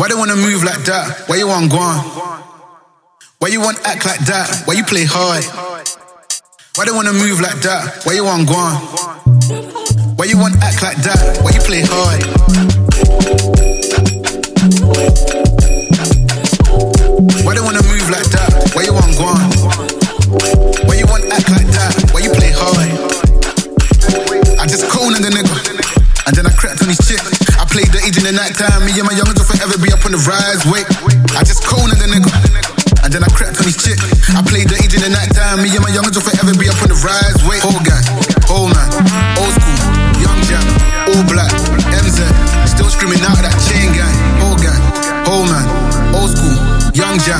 Why they wanna move like that? Why you want gone? Why you want act like that? Why you play hard? Why they wanna move like that? Why you want gone? Why you want act like that? Why you play hard? Why they wanna move like that? Why you want gone? Why you want act like that? Why you play hard? I just cornered the nigga, and then I crept on his chick. The age in the night time. Me and my youngins will forever be up on the rise. Wait, I just cornered the nigga, and then I crept on his chick. I played the age in the night time. Me and my youngins will forever be up on the rise. Wait, whole gang, whole man, old school, young jam, all black, MZ, still screaming out of that chain gang. Whole gang, whole man, old school, young jam,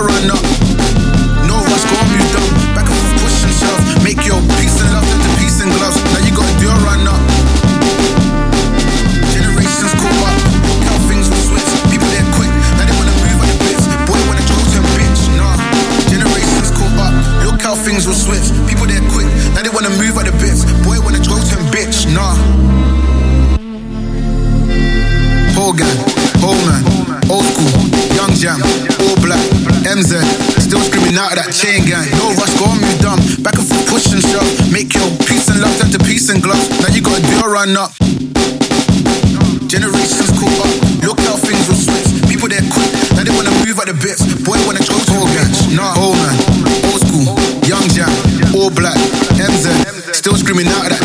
No dumb. Back. Make your love turn to peace and gloves. Now you gotta do up. Generations up. How things will switch. People quick. Now they wanna move at the. Boy, wanna bitch. Nah. Generations up. Look how things will switch. that chain gang. Yo, rush, go on, move dumb. Back and forth, push and shove. Make your peace and love turn to peace and gloves. Now you got a deal run up. Generations caught up. Look how things will switch. People they're quick. Now they wanna move at the bits. Boy wanna choke to catch. Nah, old man. Old school. Young jam. All black. MZ. Still screaming out of that.